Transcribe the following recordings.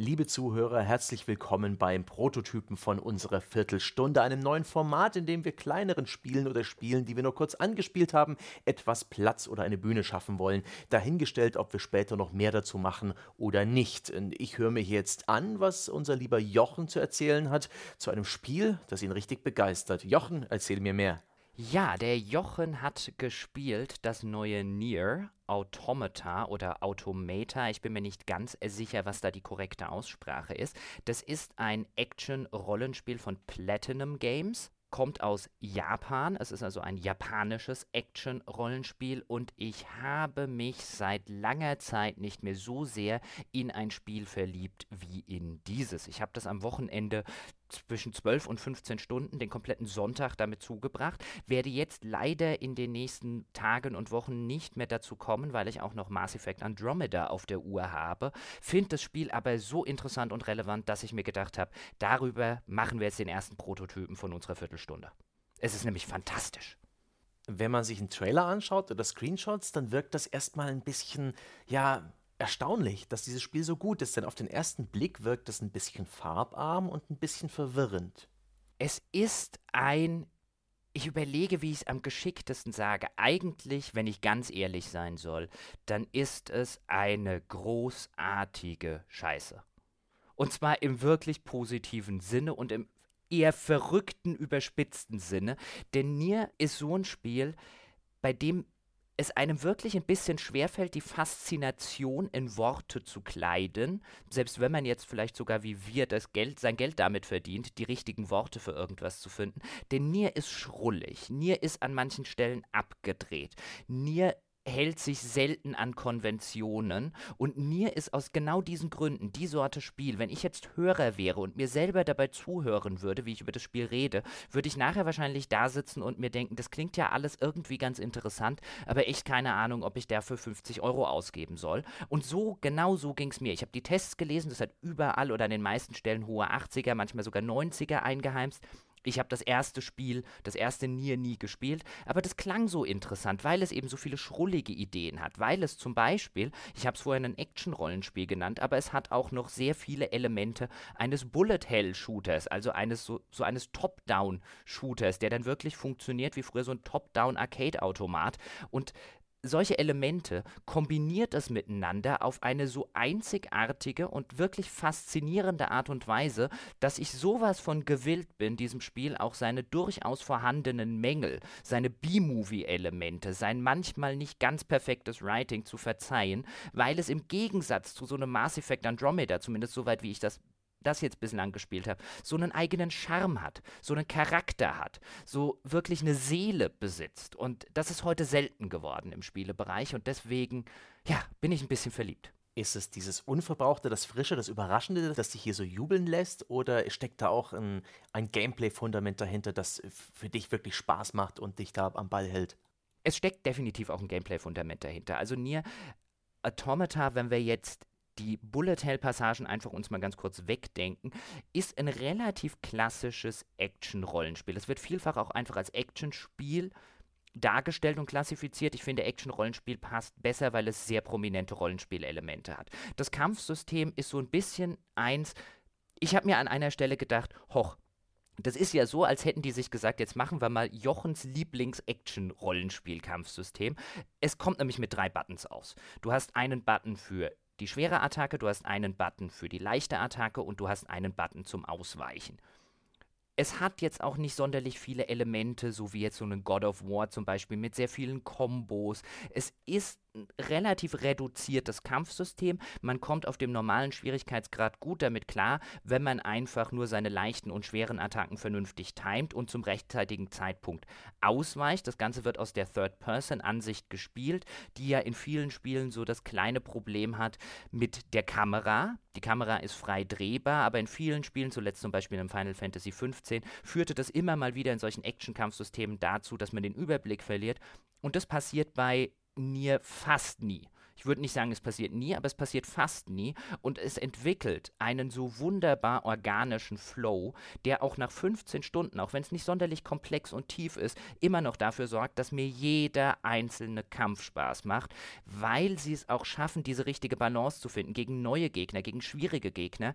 Liebe Zuhörer, herzlich willkommen beim Prototypen von unserer Viertelstunde, einem neuen Format, in dem wir kleineren Spielen oder Spielen, die wir nur kurz angespielt haben, etwas Platz oder eine Bühne schaffen wollen. Dahingestellt, ob wir später noch mehr dazu machen oder nicht. Ich höre mir jetzt an, was unser lieber Jochen zu erzählen hat zu einem Spiel, das ihn richtig begeistert. Jochen, erzähl mir mehr. Ja, der Jochen hat gespielt das neue Nier Automata oder Automata. Ich bin mir nicht ganz sicher, was da die korrekte Aussprache ist. Das ist ein Action-Rollenspiel von Platinum Games kommt aus Japan. Es ist also ein japanisches Action-Rollenspiel und ich habe mich seit langer Zeit nicht mehr so sehr in ein Spiel verliebt wie in dieses. Ich habe das am Wochenende zwischen 12 und 15 Stunden, den kompletten Sonntag damit zugebracht. Werde jetzt leider in den nächsten Tagen und Wochen nicht mehr dazu kommen, weil ich auch noch Mass Effect Andromeda auf der Uhr habe. Finde das Spiel aber so interessant und relevant, dass ich mir gedacht habe, darüber machen wir jetzt den ersten Prototypen von unserer Viertelstunde. Es ist nämlich fantastisch wenn man sich einen Trailer anschaut oder Screenshots, dann wirkt das erstmal ein bisschen, ja, erstaunlich, dass dieses Spiel so gut ist, denn auf den ersten Blick wirkt es ein bisschen farbarm und ein bisschen verwirrend. Es ist ein ich überlege, wie ich es am geschicktesten sage. Eigentlich, wenn ich ganz ehrlich sein soll, dann ist es eine großartige Scheiße. Und zwar im wirklich positiven Sinne und im eher verrückten, überspitzten Sinne. Denn Nier ist so ein Spiel, bei dem es einem wirklich ein bisschen schwerfällt, die Faszination in Worte zu kleiden, selbst wenn man jetzt vielleicht sogar wie wir das Geld, sein Geld damit verdient, die richtigen Worte für irgendwas zu finden. Denn Nier ist schrullig, Nier ist an manchen Stellen abgedreht, Nier hält sich selten an Konventionen und mir ist aus genau diesen Gründen die Sorte Spiel, wenn ich jetzt Hörer wäre und mir selber dabei zuhören würde, wie ich über das Spiel rede, würde ich nachher wahrscheinlich da sitzen und mir denken, das klingt ja alles irgendwie ganz interessant, aber echt keine Ahnung, ob ich dafür 50 Euro ausgeben soll. Und so, genau so ging es mir. Ich habe die Tests gelesen, das hat überall oder an den meisten Stellen hohe 80er, manchmal sogar 90er eingeheimst. Ich habe das erste Spiel, das erste Nier nie gespielt, aber das klang so interessant, weil es eben so viele schrullige Ideen hat, weil es zum Beispiel, ich habe es vorhin ein Action-Rollenspiel genannt, aber es hat auch noch sehr viele Elemente eines Bullet-Hell-Shooters, also eines so, so eines Top-Down-Shooters, der dann wirklich funktioniert wie früher so ein Top-Down-Arcade-Automat. Und solche Elemente kombiniert es miteinander auf eine so einzigartige und wirklich faszinierende Art und Weise, dass ich sowas von gewillt bin, diesem Spiel auch seine durchaus vorhandenen Mängel, seine B-Movie-Elemente, sein manchmal nicht ganz perfektes Writing zu verzeihen, weil es im Gegensatz zu so einem Mass Effect Andromeda, zumindest soweit wie ich das das jetzt bislang gespielt habe, so einen eigenen Charme hat, so einen Charakter hat, so wirklich eine Seele besitzt. Und das ist heute selten geworden im Spielebereich und deswegen, ja, bin ich ein bisschen verliebt. Ist es dieses Unverbrauchte, das Frische, das Überraschende, das dich hier so jubeln lässt? Oder steckt da auch ein, ein Gameplay-Fundament dahinter, das für dich wirklich Spaß macht und dich da am Ball hält? Es steckt definitiv auch ein Gameplay-Fundament dahinter. Also Nier Automata, wenn wir jetzt die Bullet Hell Passagen einfach uns mal ganz kurz wegdenken, ist ein relativ klassisches Action-Rollenspiel. Es wird vielfach auch einfach als Action-Spiel dargestellt und klassifiziert. Ich finde, Action-Rollenspiel passt besser, weil es sehr prominente Rollenspielelemente hat. Das Kampfsystem ist so ein bisschen eins. Ich habe mir an einer Stelle gedacht, hoch, das ist ja so, als hätten die sich gesagt, jetzt machen wir mal Jochens Lieblings-Action-Rollenspiel-Kampfsystem. Es kommt nämlich mit drei Buttons aus. Du hast einen Button für die schwere Attacke, du hast einen Button für die leichte Attacke und du hast einen Button zum Ausweichen. Es hat jetzt auch nicht sonderlich viele Elemente, so wie jetzt so ein God of War zum Beispiel mit sehr vielen Kombos. Es ist relativ reduziertes Kampfsystem. Man kommt auf dem normalen Schwierigkeitsgrad gut damit klar, wenn man einfach nur seine leichten und schweren Attacken vernünftig timet und zum rechtzeitigen Zeitpunkt ausweicht. Das Ganze wird aus der Third-Person-Ansicht gespielt, die ja in vielen Spielen so das kleine Problem hat mit der Kamera. Die Kamera ist frei drehbar, aber in vielen Spielen, zuletzt zum Beispiel in Final Fantasy XV, führte das immer mal wieder in solchen Action-Kampfsystemen dazu, dass man den Überblick verliert. Und das passiert bei Nier fast nie. ich würde nicht sagen, es passiert nie, aber es passiert fast nie. Und es entwickelt einen so wunderbar organischen Flow, der auch nach 15 Stunden, auch wenn es nicht sonderlich komplex und tief ist, immer noch dafür sorgt, dass mir jeder einzelne Kampf Spaß macht, weil sie es auch schaffen, diese richtige Balance zu finden gegen neue Gegner, gegen schwierige Gegner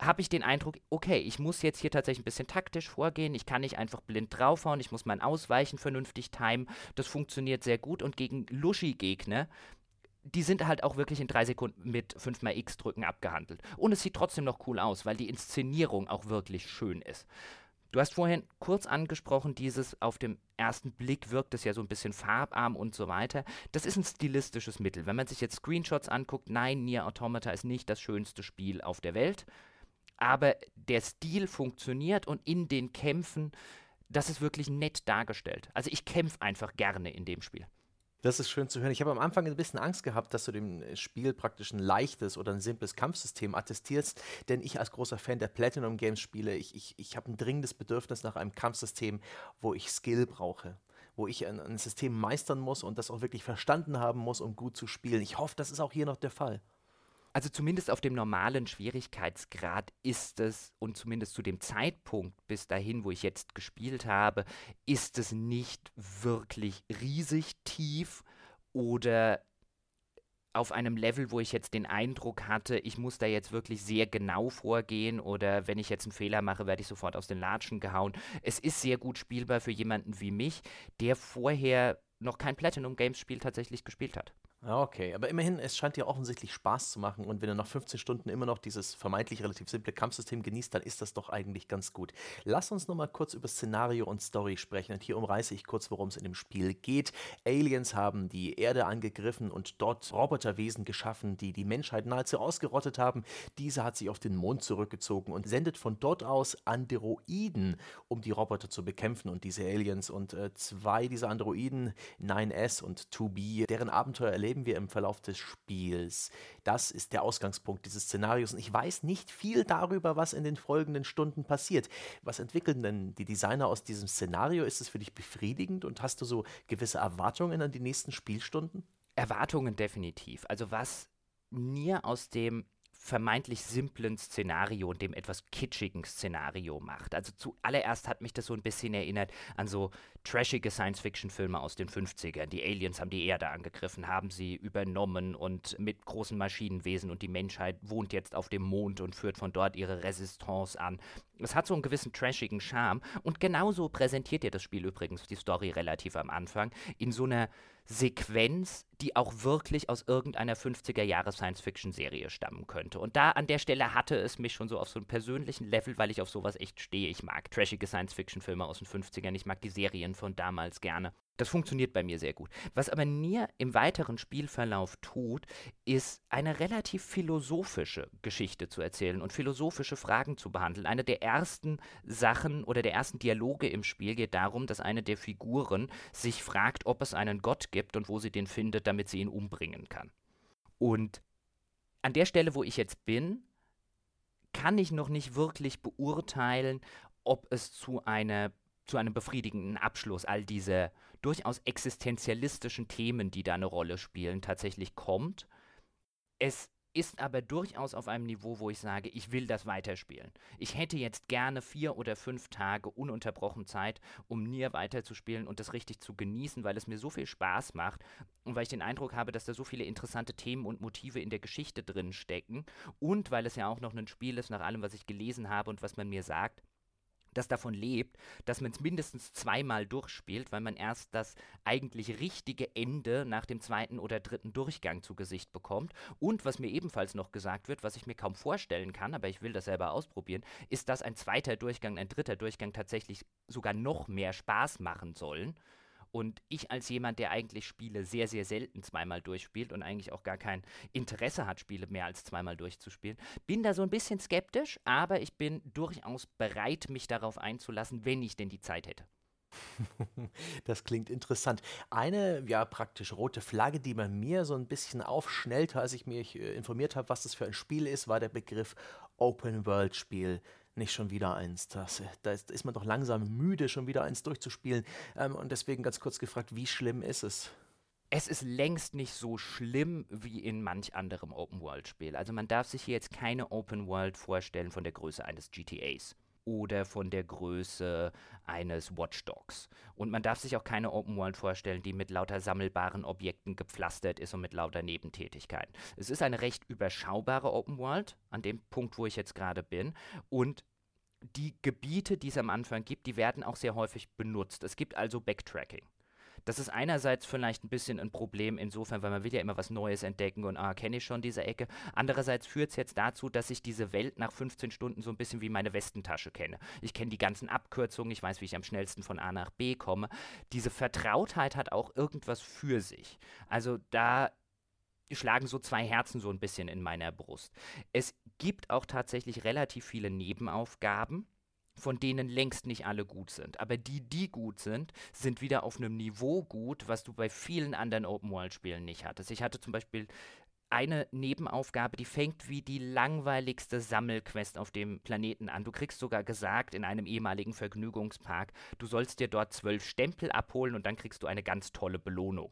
habe ich den Eindruck, okay, ich muss jetzt hier tatsächlich ein bisschen taktisch vorgehen. Ich kann nicht einfach blind draufhauen. Ich muss mein Ausweichen vernünftig timen. Das funktioniert sehr gut. Und gegen Luschi-Gegner, die sind halt auch wirklich in drei Sekunden mit 5x drücken abgehandelt. Und es sieht trotzdem noch cool aus, weil die Inszenierung auch wirklich schön ist. Du hast vorhin kurz angesprochen, dieses auf dem ersten Blick wirkt es ja so ein bisschen farbarm und so weiter. Das ist ein stilistisches Mittel. Wenn man sich jetzt Screenshots anguckt, nein, Nier Automata ist nicht das schönste Spiel auf der Welt aber der Stil funktioniert und in den Kämpfen, das ist wirklich nett dargestellt. Also ich kämpfe einfach gerne in dem Spiel. Das ist schön zu hören. Ich habe am Anfang ein bisschen Angst gehabt, dass du dem Spiel praktisch ein leichtes oder ein simples Kampfsystem attestierst, denn ich als großer Fan der Platinum Games Spiele, ich, ich, ich habe ein dringendes Bedürfnis nach einem Kampfsystem, wo ich Skill brauche wo ich ein, ein System meistern muss und das auch wirklich verstanden haben muss, um gut zu spielen. Ich hoffe, das ist auch hier noch der Fall. Also zumindest auf dem normalen Schwierigkeitsgrad ist es, und zumindest zu dem Zeitpunkt bis dahin, wo ich jetzt gespielt habe, ist es nicht wirklich riesig tief oder auf einem Level, wo ich jetzt den Eindruck hatte, ich muss da jetzt wirklich sehr genau vorgehen oder wenn ich jetzt einen Fehler mache, werde ich sofort aus den Latschen gehauen. Es ist sehr gut spielbar für jemanden wie mich, der vorher noch kein Platinum Games Spiel tatsächlich gespielt hat. Okay, aber immerhin, es scheint dir offensichtlich Spaß zu machen und wenn du nach 15 Stunden immer noch dieses vermeintlich relativ simple Kampfsystem genießt, dann ist das doch eigentlich ganz gut. Lass uns nochmal kurz über Szenario und Story sprechen und hier umreiße ich kurz, worum es in dem Spiel geht. Aliens haben die Erde angegriffen und dort Roboterwesen geschaffen, die die Menschheit nahezu ausgerottet haben. Diese hat sich auf den Mond zurückgezogen und sendet von dort aus Androiden, um die Roboter zu bekämpfen und diese Aliens und äh, zwei dieser Androiden, 9S und 2B, deren Abenteuer erleben erleben wir im Verlauf des Spiels. Das ist der Ausgangspunkt dieses Szenarios und ich weiß nicht viel darüber, was in den folgenden Stunden passiert. Was entwickeln denn die Designer aus diesem Szenario? Ist es für dich befriedigend und hast du so gewisse Erwartungen an die nächsten Spielstunden? Erwartungen definitiv. Also was mir aus dem vermeintlich simplen Szenario und dem etwas kitschigen Szenario macht. Also zuallererst hat mich das so ein bisschen erinnert an so trashige Science-Fiction-Filme aus den 50ern. Die Aliens haben die Erde angegriffen, haben sie übernommen und mit großen Maschinenwesen und die Menschheit wohnt jetzt auf dem Mond und führt von dort ihre Resistance an. Es hat so einen gewissen trashigen Charme und genauso präsentiert ihr das Spiel übrigens die Story relativ am Anfang in so einer Sequenz, die auch wirklich aus irgendeiner 50er Jahre Science-Fiction-Serie stammen könnte. Und da an der Stelle hatte es mich schon so auf so einem persönlichen Level, weil ich auf sowas echt stehe. Ich mag trashige Science-Fiction-Filme aus den 50ern, ich mag die Serien von damals gerne. Das funktioniert bei mir sehr gut. Was aber Nier im weiteren Spielverlauf tut, ist eine relativ philosophische Geschichte zu erzählen und philosophische Fragen zu behandeln. Eine der ersten Sachen oder der ersten Dialoge im Spiel geht darum, dass eine der Figuren sich fragt, ob es einen Gott gibt und wo sie den findet, damit sie ihn umbringen kann. Und an der Stelle, wo ich jetzt bin, kann ich noch nicht wirklich beurteilen, ob es zu einer zu einem befriedigenden Abschluss all diese durchaus existenzialistischen Themen, die da eine Rolle spielen, tatsächlich kommt. Es ist aber durchaus auf einem Niveau, wo ich sage, ich will das weiterspielen. Ich hätte jetzt gerne vier oder fünf Tage ununterbrochen Zeit, um Nier weiterzuspielen und das richtig zu genießen, weil es mir so viel Spaß macht und weil ich den Eindruck habe, dass da so viele interessante Themen und Motive in der Geschichte drin stecken und weil es ja auch noch ein Spiel ist, nach allem, was ich gelesen habe und was man mir sagt, das davon lebt, dass man es mindestens zweimal durchspielt, weil man erst das eigentlich richtige Ende nach dem zweiten oder dritten Durchgang zu Gesicht bekommt. Und was mir ebenfalls noch gesagt wird, was ich mir kaum vorstellen kann, aber ich will das selber ausprobieren, ist, dass ein zweiter Durchgang, ein dritter Durchgang tatsächlich sogar noch mehr Spaß machen sollen. Und ich als jemand, der eigentlich Spiele sehr, sehr selten zweimal durchspielt und eigentlich auch gar kein Interesse hat, Spiele mehr als zweimal durchzuspielen, bin da so ein bisschen skeptisch, aber ich bin durchaus bereit, mich darauf einzulassen, wenn ich denn die Zeit hätte. Das klingt interessant. Eine, ja, praktisch rote Flagge, die bei mir so ein bisschen aufschnellte, als ich mich äh, informiert habe, was das für ein Spiel ist, war der Begriff Open-World-Spiel nicht schon wieder eins. Das, da ist, man doch langsam müde, schon wieder eins durchzuspielen. Ähm, und deswegen ganz kurz gefragt, wie schlimm ist es? es ist längst nicht so schlimm wie in manch anderem Open-World-Spiel. Also man darf sich hier jetzt keine Open-World vorstellen von der Größe eines GTAs oder von der Größe eines Watch Dogs. Und man darf sich auch keine Open World vorstellen, die mit lauter sammelbaren Objekten gepflastert ist und mit lauter Nebentätigkeiten. Es ist eine recht überschaubare Open World, an dem Punkt, wo ich jetzt gerade bin. Und die Gebiete, die es am Anfang gibt, die werden auch sehr häufig benutzt. Es gibt also Backtracking. Das ist einerseits vielleicht ein bisschen ein Problem insofern, weil man will ja immer was Neues entdecken und ah, kenne ich schon diese Ecke. Andererseits führt es jetzt dazu, dass ich diese Welt nach 15 Stunden so ein bisschen wie meine Westentasche kenne. Ich kenne die ganzen Abkürzungen, ich weiß, wie ich am schnellsten von A nach B komme. Diese Vertrautheit hat auch irgendwas für sich. Also da schlagen so zwei Herzen so ein bisschen in meiner Brust. Es gibt auch tatsächlich relativ viele Nebenaufgaben von denen längst nicht alle gut sind. Aber die, die gut sind, sind wieder auf einem Niveau gut, was du bei vielen anderen Open-World-Spielen nicht hattest. Ich hatte zum Beispiel eine Nebenaufgabe, die fängt wie die langweiligste Sammelquest auf dem Planeten an. Du kriegst sogar gesagt in einem ehemaligen Vergnügungspark, du sollst dir dort zwölf Stempel abholen und dann kriegst du eine ganz tolle Belohnung.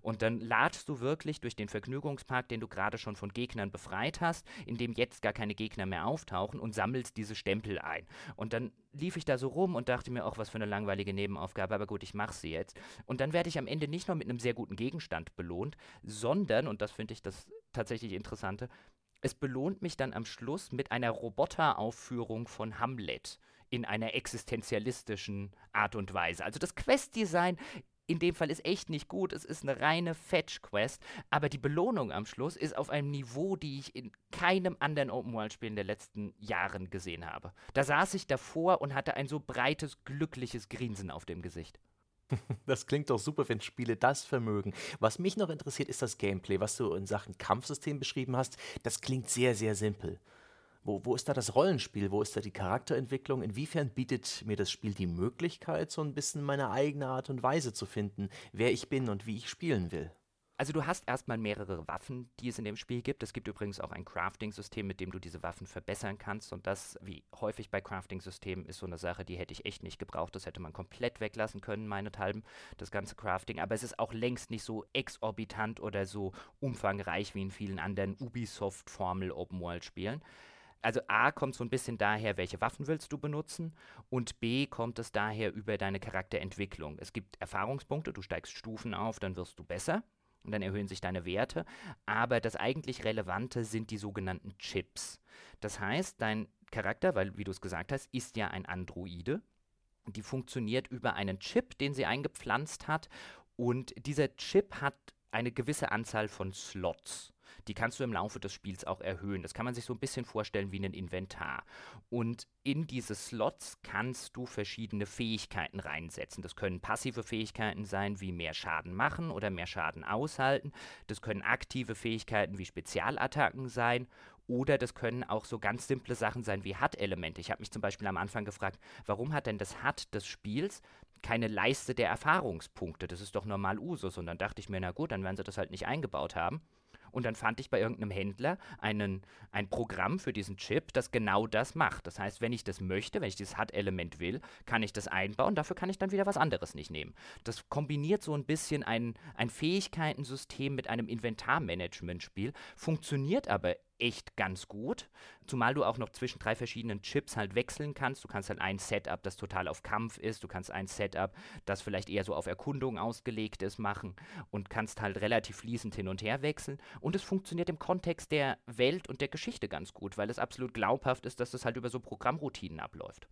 Und dann ladst du wirklich durch den Vergnügungspark, den du gerade schon von Gegnern befreit hast, in dem jetzt gar keine Gegner mehr auftauchen und sammelst diese Stempel ein. Und dann lief ich da so rum und dachte mir auch, was für eine langweilige Nebenaufgabe, aber gut, ich mache sie jetzt. Und dann werde ich am Ende nicht nur mit einem sehr guten Gegenstand belohnt, sondern, und das finde ich das tatsächlich Interessante, es belohnt mich dann am Schluss mit einer Roboteraufführung von Hamlet in einer existenzialistischen Art und Weise. Also das Questdesign in dem Fall ist echt nicht gut. Es ist eine reine Fetch-Quest, aber die Belohnung am Schluss ist auf einem Niveau, die ich in keinem anderen Open-World-Spiel in den letzten Jahren gesehen habe. Da saß ich davor und hatte ein so breites, glückliches Grinsen auf dem Gesicht. Das klingt doch super, wenn Spiele das vermögen. Was mich noch interessiert, ist das Gameplay, was du in Sachen Kampfsystem beschrieben hast. Das klingt sehr, sehr simpel. Wo, wo ist da das Rollenspiel? Wo ist da die Charakterentwicklung? Inwiefern bietet mir das Spiel die Möglichkeit, so ein bisschen meine eigene Art und Weise zu finden, wer ich bin und wie ich spielen will? Also du hast erstmal mehrere Waffen, die es in dem Spiel gibt. Es gibt übrigens auch ein Crafting-System, mit dem du diese Waffen verbessern kannst. Und das, wie häufig bei Crafting-Systemen, ist so eine Sache, die hätte ich echt nicht gebraucht. Das hätte man komplett weglassen können, meinethalben, das ganze Crafting. Aber es ist auch längst nicht so exorbitant oder so umfangreich wie in vielen anderen Ubisoft-Formel-Open-World-Spielen also A kommt so ein bisschen daher, welche Waffen willst du benutzen und B kommt es daher über deine Charakterentwicklung. Es gibt Erfahrungspunkte, du steigst Stufen auf, dann wirst du besser und dann erhöhen sich deine Werte, aber das eigentlich Relevante sind die sogenannten Chips. Das heißt, dein Charakter, weil wie du es gesagt hast, ist ja ein Androide, die funktioniert über einen Chip, den sie eingepflanzt hat und dieser Chip hat eine gewisse Anzahl von Slots. Die kannst du im Laufe des Spiels auch erhöhen. Das kann man sich so ein bisschen vorstellen wie ein Inventar. Und in diese Slots kannst du verschiedene Fähigkeiten reinsetzen. Das können passive Fähigkeiten sein, wie mehr Schaden machen oder mehr Schaden aushalten. Das können aktive Fähigkeiten wie Spezialattacken sein. Oder das können auch so ganz simple Sachen sein wie HUD-Elemente. Ich habe mich zum Beispiel am Anfang gefragt, warum hat denn das HUD des Spiels keine Leiste der Erfahrungspunkte? Das ist doch normal Usus. Und dann dachte ich mir, na gut, dann werden sie das halt nicht eingebaut haben. Und dann fand ich bei irgendeinem Händler einen, ein Programm für diesen Chip, das genau das macht. Das heißt, wenn ich das möchte, wenn ich dieses HUD-Element will, kann ich das einbauen. Dafür kann ich dann wieder was anderes nicht nehmen. Das kombiniert so ein bisschen ein, ein Fähigkeitensystem mit einem Inventarmanagement-Spiel, funktioniert aber echt ganz gut. Zumal du auch noch zwischen drei verschiedenen Chips halt wechseln kannst. Du kannst halt ein Setup, das total auf Kampf ist. Du kannst ein Setup, das vielleicht eher so auf Erkundung ausgelegt ist, machen und kannst halt relativ fließend hin und her wechseln. Und es funktioniert im Kontext der Welt und der Geschichte ganz gut, weil es absolut glaubhaft ist, dass das halt über so Programmroutinen abläuft.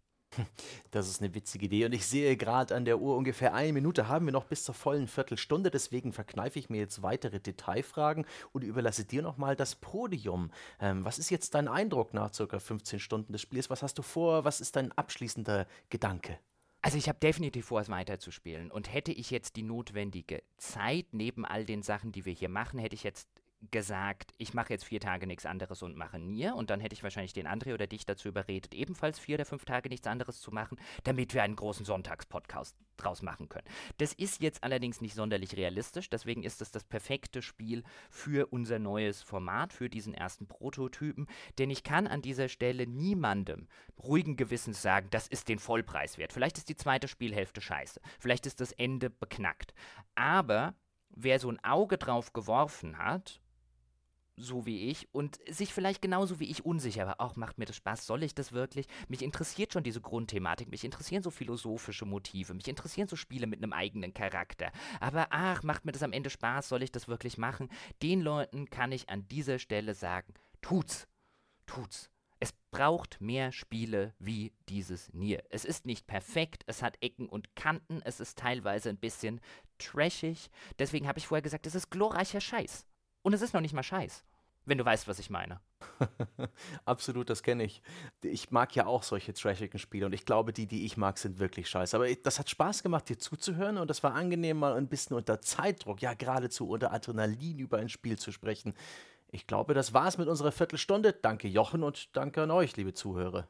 Das ist eine witzige Idee und ich sehe gerade an der Uhr ungefähr eine Minute haben wir noch bis zur vollen Viertelstunde, deswegen verkneife ich mir jetzt weitere Detailfragen und überlasse dir nochmal das Podium. Ähm, was ist jetzt dein Eindruck nach circa 15 Stunden des Spiels? Was hast du vor? Was ist dein abschließender Gedanke? Also ich habe definitiv vor, es weiterzuspielen. Und hätte ich jetzt die notwendige Zeit neben all den Sachen, die wir hier machen, hätte ich jetzt gesagt, ich mache jetzt vier Tage nichts anderes und mache Nier. Und dann hätte ich wahrscheinlich den André oder dich dazu überredet, ebenfalls vier oder fünf Tage nichts anderes zu machen, damit wir einen großen Sonntagspodcast draus machen können. Das ist jetzt allerdings nicht sonderlich realistisch, deswegen ist es das perfekte Spiel für unser neues Format, für diesen ersten Prototypen. Denn ich kann an dieser Stelle niemandem ruhigen Gewissens sagen, das ist den Vollpreis wert. Vielleicht ist die zweite Spielhälfte scheiße, vielleicht ist das Ende beknackt. Aber wer so ein Auge drauf geworfen hat, so wie ich, und sich vielleicht genauso wie ich unsicher war, auch macht mir das Spaß, soll ich das wirklich? Mich interessiert schon diese Grundthematik, mich interessieren so philosophische Motive, mich interessieren so Spiele mit einem eigenen Charakter. Aber ach, macht mir das am Ende Spaß, soll ich das wirklich machen? Den Leuten kann ich an dieser Stelle sagen, tut's, tut's. Es braucht mehr Spiele wie dieses Nier. Es ist nicht perfekt, es hat Ecken und Kanten, es ist teilweise ein bisschen trashig. Deswegen habe ich vorher gesagt, es ist glorreicher Scheiß. Und es ist noch nicht mal Scheiß. Wenn du weißt, was ich meine. Absolut, das kenne ich. Ich mag ja auch solche trashigen Spiele und ich glaube, die, die ich mag, sind wirklich scheiße. Aber das hat Spaß gemacht, dir zuzuhören und das war angenehm, mal ein bisschen unter Zeitdruck, ja geradezu unter Adrenalin über ein Spiel zu sprechen. Ich glaube, das war's mit unserer Viertelstunde. Danke Jochen und danke an euch, liebe Zuhörer.